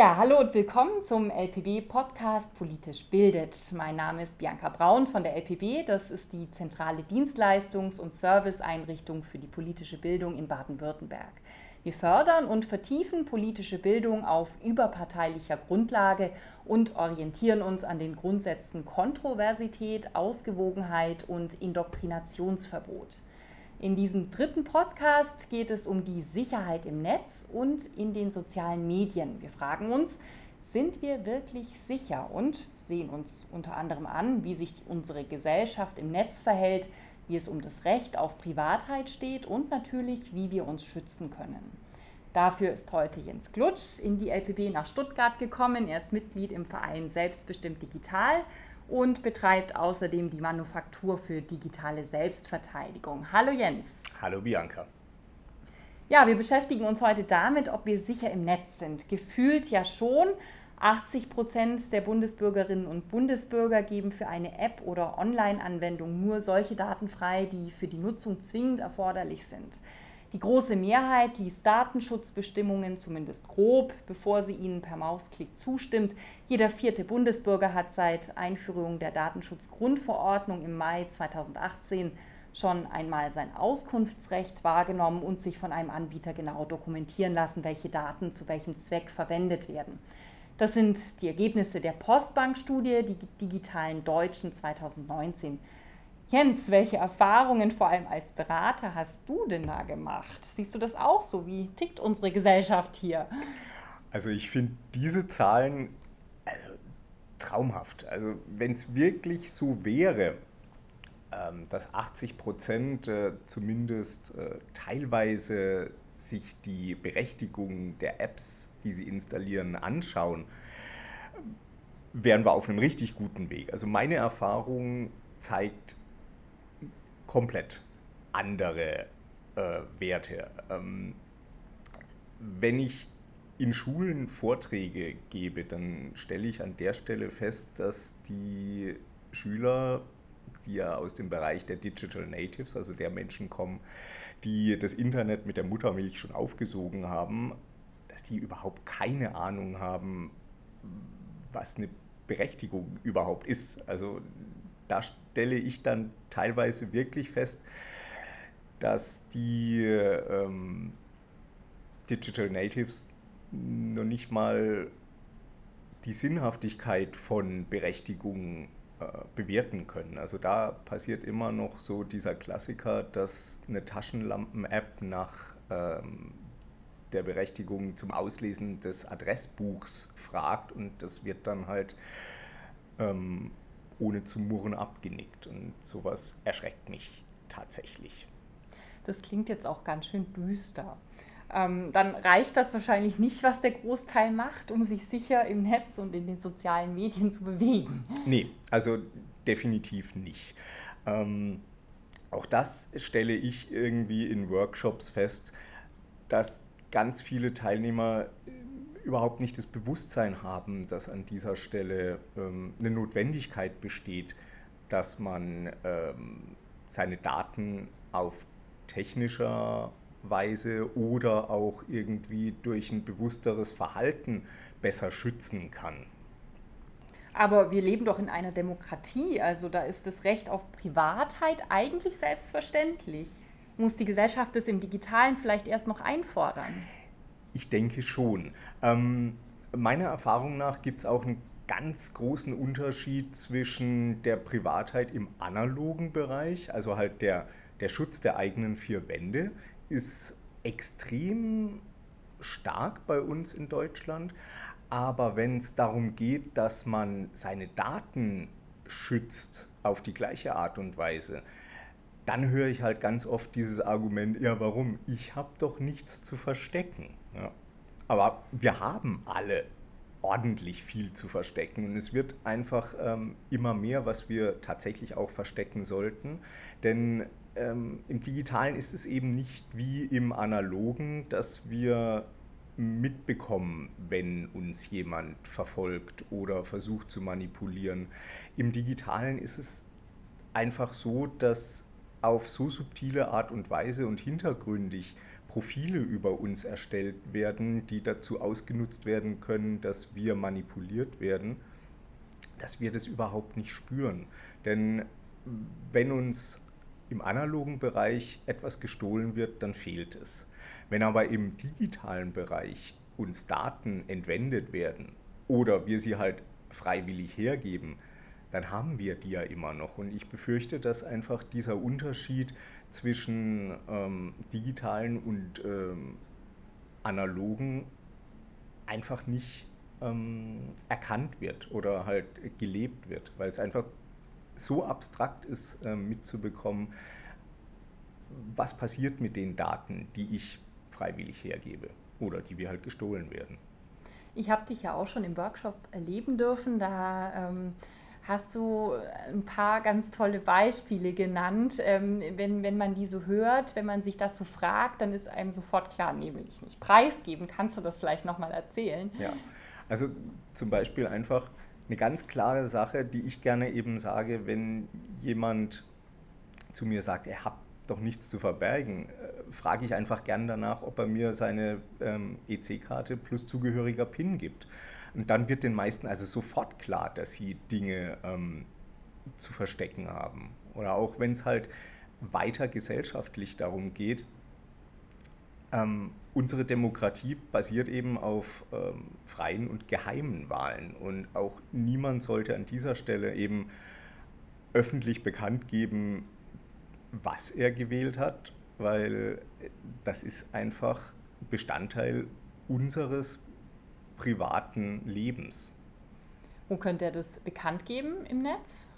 Ja, hallo und willkommen zum LPB Podcast Politisch bildet. Mein Name ist Bianca Braun von der LPB. Das ist die zentrale Dienstleistungs- und Serviceeinrichtung für die politische Bildung in Baden-Württemberg. Wir fördern und vertiefen politische Bildung auf überparteilicher Grundlage und orientieren uns an den Grundsätzen Kontroversität, Ausgewogenheit und Indoktrinationsverbot. In diesem dritten Podcast geht es um die Sicherheit im Netz und in den sozialen Medien. Wir fragen uns, sind wir wirklich sicher und sehen uns unter anderem an, wie sich unsere Gesellschaft im Netz verhält, wie es um das Recht auf Privatheit steht und natürlich, wie wir uns schützen können. Dafür ist heute Jens Glutsch in die LPB nach Stuttgart gekommen. Er ist Mitglied im Verein Selbstbestimmt Digital und betreibt außerdem die Manufaktur für digitale Selbstverteidigung. Hallo Jens. Hallo Bianca. Ja, wir beschäftigen uns heute damit, ob wir sicher im Netz sind. Gefühlt ja schon. 80 Prozent der Bundesbürgerinnen und Bundesbürger geben für eine App oder Online-Anwendung nur solche Daten frei, die für die Nutzung zwingend erforderlich sind. Die große Mehrheit liest Datenschutzbestimmungen zumindest grob, bevor sie ihnen per Mausklick zustimmt. Jeder vierte Bundesbürger hat seit Einführung der Datenschutzgrundverordnung im Mai 2018 schon einmal sein Auskunftsrecht wahrgenommen und sich von einem Anbieter genau dokumentieren lassen, welche Daten zu welchem Zweck verwendet werden. Das sind die Ergebnisse der Postbank-Studie, die digitalen Deutschen 2019. Jens, welche Erfahrungen vor allem als Berater hast du denn da gemacht? Siehst du das auch so? Wie tickt unsere Gesellschaft hier? Also ich finde diese Zahlen also, traumhaft. Also wenn es wirklich so wäre, ähm, dass 80 Prozent äh, zumindest äh, teilweise sich die Berechtigung der Apps, die sie installieren, anschauen, wären wir auf einem richtig guten Weg. Also meine Erfahrung zeigt, komplett andere äh, Werte. Ähm, wenn ich in Schulen Vorträge gebe, dann stelle ich an der Stelle fest, dass die Schüler, die ja aus dem Bereich der Digital Natives, also der Menschen kommen, die das Internet mit der Muttermilch schon aufgesogen haben, dass die überhaupt keine Ahnung haben, was eine Berechtigung überhaupt ist. Also da stelle ich dann teilweise wirklich fest, dass die ähm, Digital Natives noch nicht mal die Sinnhaftigkeit von Berechtigungen äh, bewerten können. Also da passiert immer noch so dieser Klassiker, dass eine Taschenlampen-App nach ähm, der Berechtigung zum Auslesen des Adressbuchs fragt und das wird dann halt ähm, ohne zu murren abgenickt. Und sowas erschreckt mich tatsächlich. Das klingt jetzt auch ganz schön düster. Ähm, dann reicht das wahrscheinlich nicht, was der Großteil macht, um sich sicher im Netz und in den sozialen Medien zu bewegen. Nee, also definitiv nicht. Ähm, auch das stelle ich irgendwie in Workshops fest, dass ganz viele Teilnehmer überhaupt nicht das Bewusstsein haben, dass an dieser Stelle ähm, eine Notwendigkeit besteht, dass man ähm, seine Daten auf technischer Weise oder auch irgendwie durch ein bewussteres Verhalten besser schützen kann. Aber wir leben doch in einer Demokratie, also da ist das Recht auf Privatheit eigentlich selbstverständlich. Muss die Gesellschaft es im digitalen vielleicht erst noch einfordern? Ich denke schon. Ähm, meiner Erfahrung nach gibt es auch einen ganz großen Unterschied zwischen der Privatheit im analogen Bereich, also halt der, der Schutz der eigenen vier Wände, ist extrem stark bei uns in Deutschland. Aber wenn es darum geht, dass man seine Daten schützt auf die gleiche Art und Weise, dann höre ich halt ganz oft dieses Argument, ja warum? Ich habe doch nichts zu verstecken. Ja. Aber wir haben alle ordentlich viel zu verstecken und es wird einfach ähm, immer mehr, was wir tatsächlich auch verstecken sollten. Denn ähm, im digitalen ist es eben nicht wie im analogen, dass wir mitbekommen, wenn uns jemand verfolgt oder versucht zu manipulieren. Im digitalen ist es einfach so, dass auf so subtile Art und Weise und hintergründig Profile über uns erstellt werden, die dazu ausgenutzt werden können, dass wir manipuliert werden, dass wir das überhaupt nicht spüren. Denn wenn uns im analogen Bereich etwas gestohlen wird, dann fehlt es. Wenn aber im digitalen Bereich uns Daten entwendet werden oder wir sie halt freiwillig hergeben, dann haben wir die ja immer noch. Und ich befürchte, dass einfach dieser Unterschied zwischen ähm, digitalen und ähm, analogen einfach nicht ähm, erkannt wird oder halt gelebt wird, weil es einfach so abstrakt ist, ähm, mitzubekommen, was passiert mit den Daten, die ich freiwillig hergebe oder die wir halt gestohlen werden. Ich habe dich ja auch schon im Workshop erleben dürfen. Da ähm, hast du ein paar ganz tolle Beispiele genannt. Ähm, wenn, wenn man die so hört, wenn man sich das so fragt, dann ist einem sofort klar, nee, will ich nicht preisgeben. Kannst du das vielleicht nochmal erzählen? Ja, also zum Beispiel einfach eine ganz klare Sache, die ich gerne eben sage, wenn jemand zu mir sagt, er hat doch nichts zu verbergen, äh, frage ich einfach gern danach, ob er mir seine ähm, EC-Karte plus zugehöriger PIN gibt. Und dann wird den meisten also sofort klar, dass sie Dinge ähm, zu verstecken haben. Oder auch wenn es halt weiter gesellschaftlich darum geht, ähm, unsere Demokratie basiert eben auf ähm, freien und geheimen Wahlen. Und auch niemand sollte an dieser Stelle eben öffentlich bekannt geben, was er gewählt hat, weil das ist einfach Bestandteil unseres privaten Lebens. Wo könnte er das bekannt geben im Netz?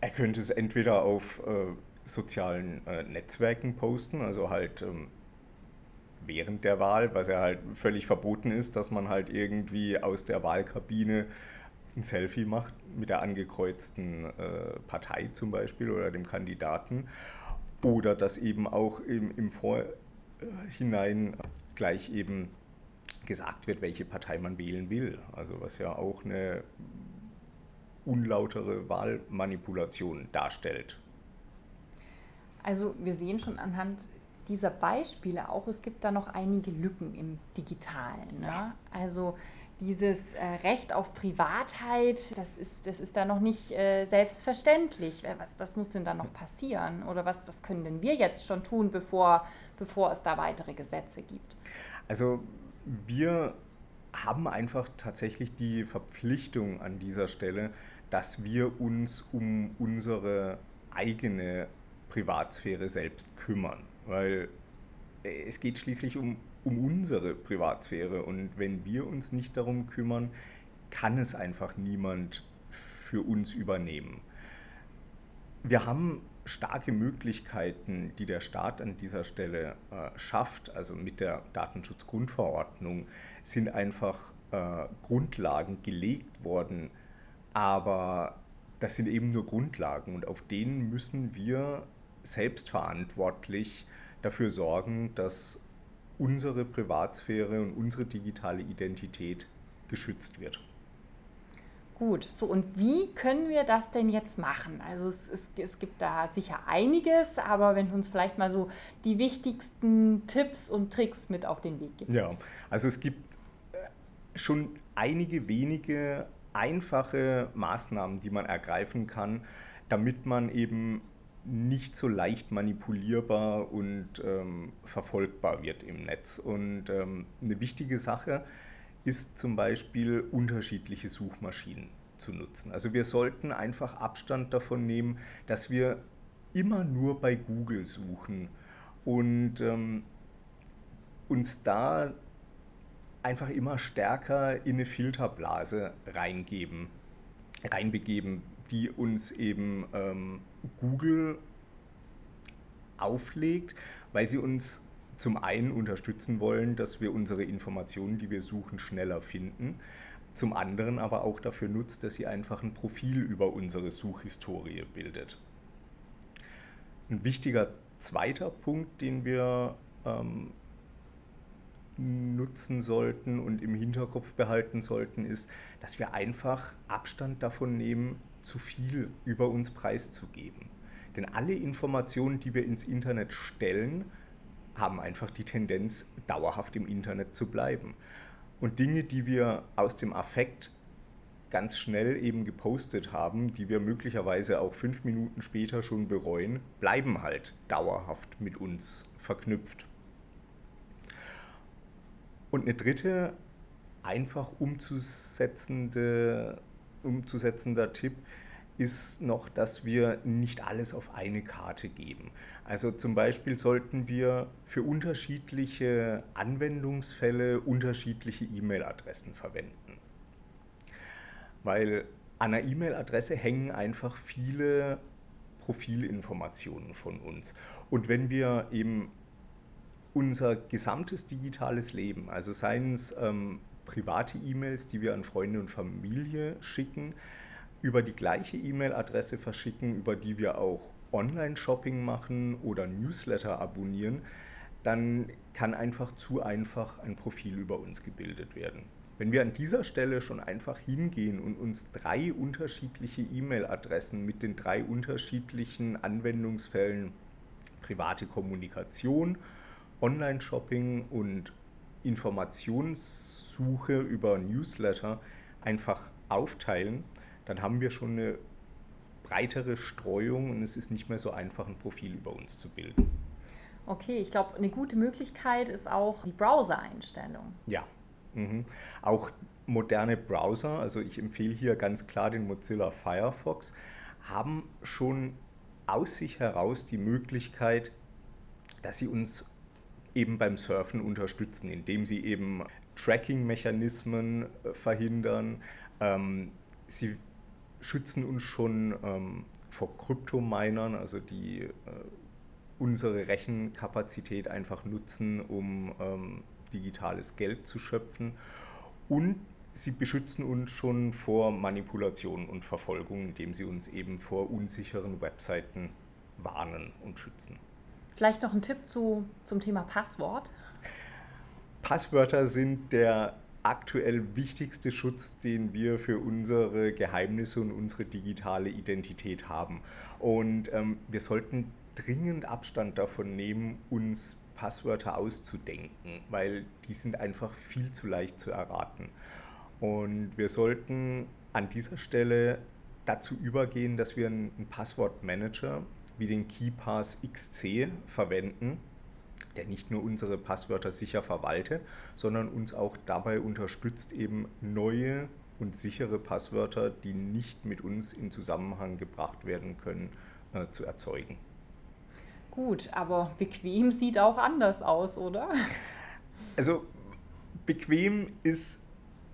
Er könnte es entweder auf äh, sozialen äh, Netzwerken posten, also halt ähm, während der Wahl, was ja halt völlig verboten ist, dass man halt irgendwie aus der Wahlkabine ein Selfie macht mit der angekreuzten äh, Partei zum Beispiel oder dem Kandidaten. Oder dass eben auch im, im Vorhinein gleich eben gesagt wird, welche Partei man wählen will. Also was ja auch eine unlautere Wahlmanipulation darstellt. Also wir sehen schon anhand dieser Beispiele auch, es gibt da noch einige Lücken im Digitalen. Ne? Also dieses äh, Recht auf Privatheit, das ist, das ist da noch nicht äh, selbstverständlich. Was, was muss denn da noch passieren? Oder was, was können denn wir jetzt schon tun, bevor, bevor es da weitere Gesetze gibt? Also wir haben einfach tatsächlich die Verpflichtung an dieser Stelle, dass wir uns um unsere eigene Privatsphäre selbst kümmern. Weil äh, es geht schließlich um, um unsere Privatsphäre und wenn wir uns nicht darum kümmern, kann es einfach niemand für uns übernehmen. Wir haben starke Möglichkeiten, die der Staat an dieser Stelle äh, schafft, also mit der Datenschutzgrundverordnung, sind einfach äh, Grundlagen gelegt worden. Aber das sind eben nur Grundlagen und auf denen müssen wir selbstverantwortlich dafür sorgen, dass unsere Privatsphäre und unsere digitale Identität geschützt wird. Gut, so und wie können wir das denn jetzt machen? Also es, es, es, gibt da sicher einiges, aber wenn du uns vielleicht mal so die wichtigsten Tipps und Tricks mit auf den Weg gibst. Ja, also es gibt äh, schon einige wenige einfache Maßnahmen, die man ergreifen kann, damit man eben nicht so leicht manipulierbar und ähm, verfolgbar wird im Netz. Und ähm, eine wichtige Sache ist, ist zum Beispiel unterschiedliche Suchmaschinen zu nutzen. Also wir sollten einfach Abstand davon nehmen, dass wir immer nur bei Google suchen und ähm, uns da einfach immer stärker in eine Filterblase reingeben, reinbegeben, die uns eben ähm, Google auflegt, weil sie uns zum einen unterstützen wollen, dass wir unsere Informationen, die wir suchen, schneller finden. Zum anderen aber auch dafür nutzt, dass sie einfach ein Profil über unsere Suchhistorie bildet. Ein wichtiger zweiter Punkt, den wir ähm, nutzen sollten und im Hinterkopf behalten sollten, ist, dass wir einfach Abstand davon nehmen, zu viel über uns preiszugeben. Denn alle Informationen, die wir ins Internet stellen, haben einfach die Tendenz, dauerhaft im Internet zu bleiben. Und Dinge, die wir aus dem Affekt ganz schnell eben gepostet haben, die wir möglicherweise auch fünf Minuten später schon bereuen, bleiben halt dauerhaft mit uns verknüpft. Und eine dritte, einfach umzusetzende, umzusetzender Tipp ist noch, dass wir nicht alles auf eine Karte geben. Also zum Beispiel sollten wir für unterschiedliche Anwendungsfälle unterschiedliche E-Mail-Adressen verwenden. Weil an einer E-Mail-Adresse hängen einfach viele Profilinformationen von uns. Und wenn wir eben unser gesamtes digitales Leben, also seien es ähm, private E-Mails, die wir an Freunde und Familie schicken, über die gleiche E-Mail-Adresse verschicken, über die wir auch Online-Shopping machen oder Newsletter abonnieren, dann kann einfach zu einfach ein Profil über uns gebildet werden. Wenn wir an dieser Stelle schon einfach hingehen und uns drei unterschiedliche E-Mail-Adressen mit den drei unterschiedlichen Anwendungsfällen private Kommunikation, Online-Shopping und Informationssuche über Newsletter einfach aufteilen, dann haben wir schon eine breitere Streuung und es ist nicht mehr so einfach, ein Profil über uns zu bilden. Okay, ich glaube, eine gute Möglichkeit ist auch die Browser-Einstellung. Ja, mhm. auch moderne Browser, also ich empfehle hier ganz klar den Mozilla Firefox, haben schon aus sich heraus die Möglichkeit, dass sie uns eben beim Surfen unterstützen, indem sie eben Tracking-Mechanismen äh, verhindern. Ähm, sie schützen uns schon ähm, vor Kryptominern, also die äh, unsere Rechenkapazität einfach nutzen, um ähm, digitales Geld zu schöpfen. Und sie beschützen uns schon vor Manipulation und Verfolgung, indem sie uns eben vor unsicheren Webseiten warnen und schützen. Vielleicht noch ein Tipp zu, zum Thema Passwort. Passwörter sind der aktuell wichtigste Schutz, den wir für unsere Geheimnisse und unsere digitale Identität haben. Und ähm, wir sollten dringend Abstand davon nehmen, uns Passwörter auszudenken, weil die sind einfach viel zu leicht zu erraten. Und wir sollten an dieser Stelle dazu übergehen, dass wir einen Passwortmanager wie den KeyPass XC verwenden der nicht nur unsere Passwörter sicher verwaltet, sondern uns auch dabei unterstützt, eben neue und sichere Passwörter, die nicht mit uns in Zusammenhang gebracht werden können, äh, zu erzeugen. Gut, aber bequem sieht auch anders aus, oder? Also bequem ist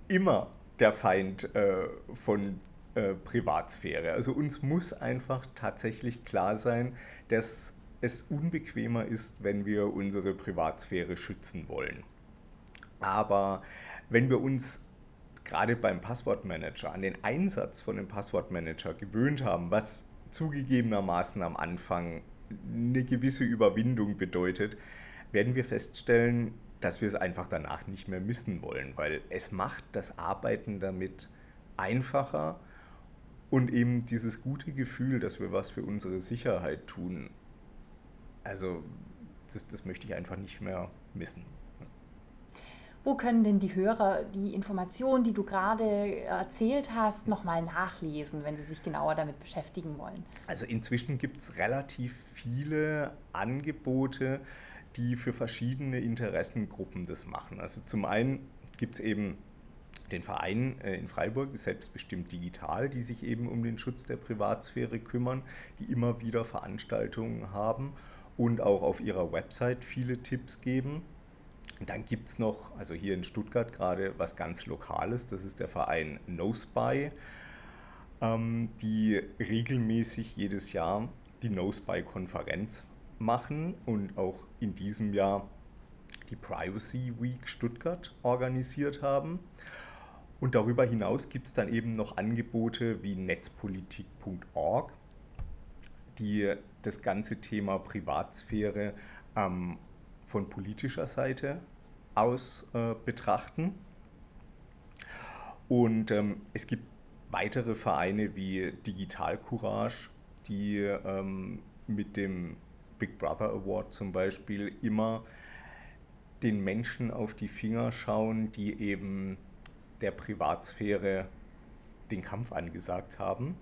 immer der Feind äh, von äh, Privatsphäre. Also uns muss einfach tatsächlich klar sein, dass es unbequemer ist, wenn wir unsere Privatsphäre schützen wollen. Aber wenn wir uns gerade beim Passwortmanager an den Einsatz von dem Passwortmanager gewöhnt haben, was zugegebenermaßen am Anfang eine gewisse Überwindung bedeutet, werden wir feststellen, dass wir es einfach danach nicht mehr missen wollen, weil es macht das Arbeiten damit einfacher und eben dieses gute Gefühl, dass wir was für unsere Sicherheit tun, also das, das möchte ich einfach nicht mehr missen. Wo können denn die Hörer die Informationen, die du gerade erzählt hast, nochmal nachlesen, wenn sie sich genauer damit beschäftigen wollen? Also inzwischen gibt es relativ viele Angebote, die für verschiedene Interessengruppen das machen. Also zum einen gibt es eben den Verein äh, in Freiburg, selbstbestimmt digital, die sich eben um den Schutz der Privatsphäre kümmern, die immer wieder Veranstaltungen haben und auch auf ihrer Website viele Tipps geben. Dann gibt es noch, also hier in Stuttgart gerade was ganz Lokales, das ist der Verein NoSpy, ähm, die regelmäßig jedes Jahr die NoSpy-Konferenz machen und auch in diesem Jahr die Privacy Week Stuttgart organisiert haben. Und darüber hinaus gibt es dann eben noch Angebote wie netzpolitik.org, die das ganze Thema Privatsphäre ähm, von politischer Seite aus äh, betrachten. Und ähm, es gibt weitere Vereine wie Digital Courage, die ähm, mit dem Big Brother Award zum Beispiel immer den Menschen auf die Finger schauen, die eben der Privatsphäre den Kampf angesagt haben.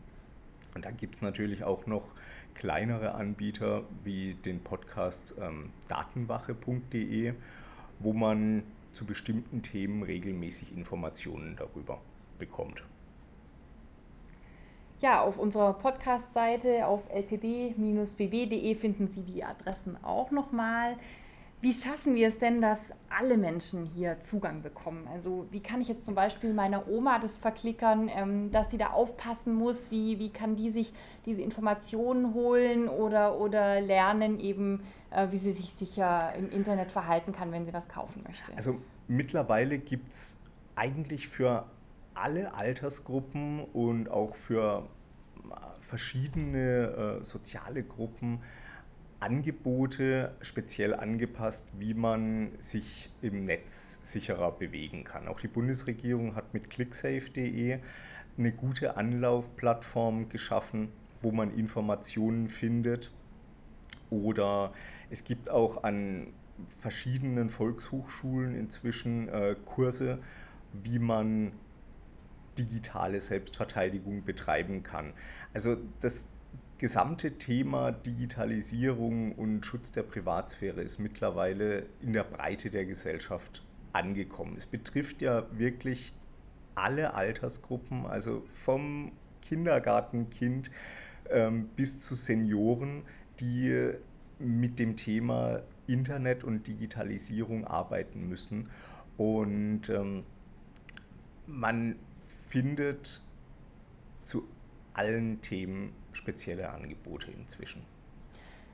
Und dann gibt es natürlich auch noch kleinere Anbieter wie den Podcast ähm, datenwache.de, wo man zu bestimmten Themen regelmäßig Informationen darüber bekommt. Ja, auf unserer Podcast-Seite auf lpb-bb.de finden Sie die Adressen auch nochmal. Wie schaffen wir es denn, dass alle Menschen hier Zugang bekommen? Also wie kann ich jetzt zum Beispiel meiner Oma das verklickern, ähm, dass sie da aufpassen muss? Wie, wie kann die sich diese Informationen holen oder, oder lernen eben, äh, wie sie sich sicher im Internet verhalten kann, wenn sie was kaufen möchte? Also mittlerweile gibt es eigentlich für alle Altersgruppen und auch für äh, verschiedene äh, soziale Gruppen Angebote speziell angepasst, wie man sich im Netz sicherer bewegen kann. Auch die Bundesregierung hat mit clicksafe.de eine gute Anlaufplattform geschaffen, wo man Informationen findet. Oder es gibt auch an verschiedenen Volkshochschulen inzwischen äh, Kurse, wie man digitale Selbstverteidigung betreiben kann. Also das gesamte Thema Digitalisierung und Schutz der Privatsphäre ist mittlerweile in der Breite der Gesellschaft angekommen. Es betrifft ja wirklich alle Altersgruppen, also vom Kindergartenkind ähm, bis zu Senioren, die mit dem Thema Internet und Digitalisierung arbeiten müssen. Und ähm, man findet zu allen Themen spezielle Angebote inzwischen.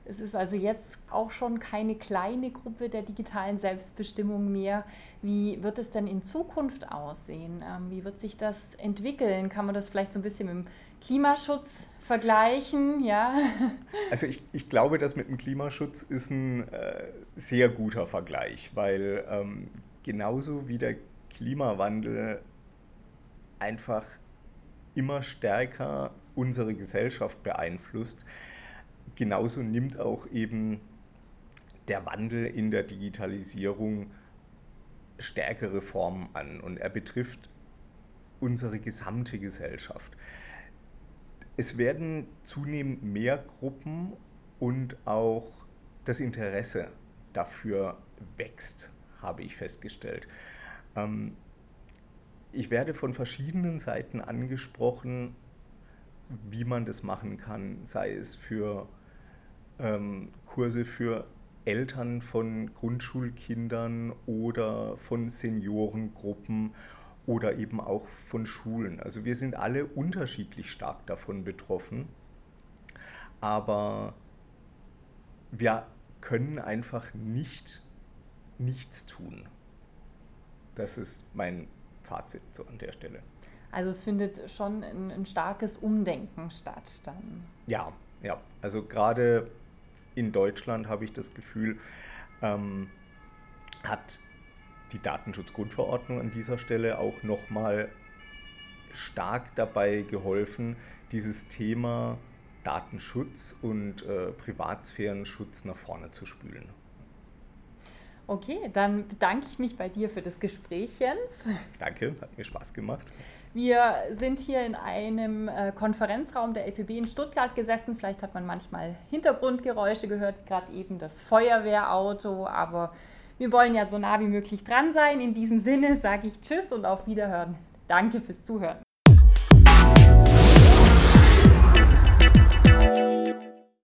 Es ist also jetzt auch schon keine kleine Gruppe der digitalen Selbstbestimmung mehr. Wie wird es denn in Zukunft aussehen? Ähm, wie wird sich das entwickeln? Kann man das vielleicht so ein bisschen mit dem Klimaschutz vergleichen? Ja? Also ich, ich glaube, das mit dem Klimaschutz ist ein äh, sehr guter Vergleich, weil ähm, genauso wie der Klimawandel einfach immer stärker unsere Gesellschaft beeinflusst, genauso nimmt auch eben der Wandel in der Digitalisierung stärkere Formen an und er betrifft unsere gesamte Gesellschaft. Es werden zunehmend mehr Gruppen und auch das Interesse dafür wächst, habe ich festgestellt. Ähm, ich werde von verschiedenen Seiten angesprochen, wie man das machen kann, sei es für ähm, Kurse für Eltern von Grundschulkindern oder von Seniorengruppen oder eben auch von Schulen. Also wir sind alle unterschiedlich stark davon betroffen, aber wir können einfach nicht nichts tun. Das ist mein Fazit so an der Stelle. Also es findet schon ein, ein starkes Umdenken statt dann. Ja, ja. Also gerade in Deutschland habe ich das Gefühl, ähm, hat die Datenschutzgrundverordnung an dieser Stelle auch nochmal stark dabei geholfen, dieses Thema Datenschutz und äh, Privatsphärenschutz nach vorne zu spülen. Okay, dann bedanke ich mich bei dir für das Gespräch, Jens. Danke, hat mir Spaß gemacht. Wir sind hier in einem äh, Konferenzraum der LPB in Stuttgart gesessen. Vielleicht hat man manchmal Hintergrundgeräusche gehört, gerade eben das Feuerwehrauto, aber wir wollen ja so nah wie möglich dran sein. In diesem Sinne sage ich Tschüss und auf Wiederhören. Danke fürs Zuhören.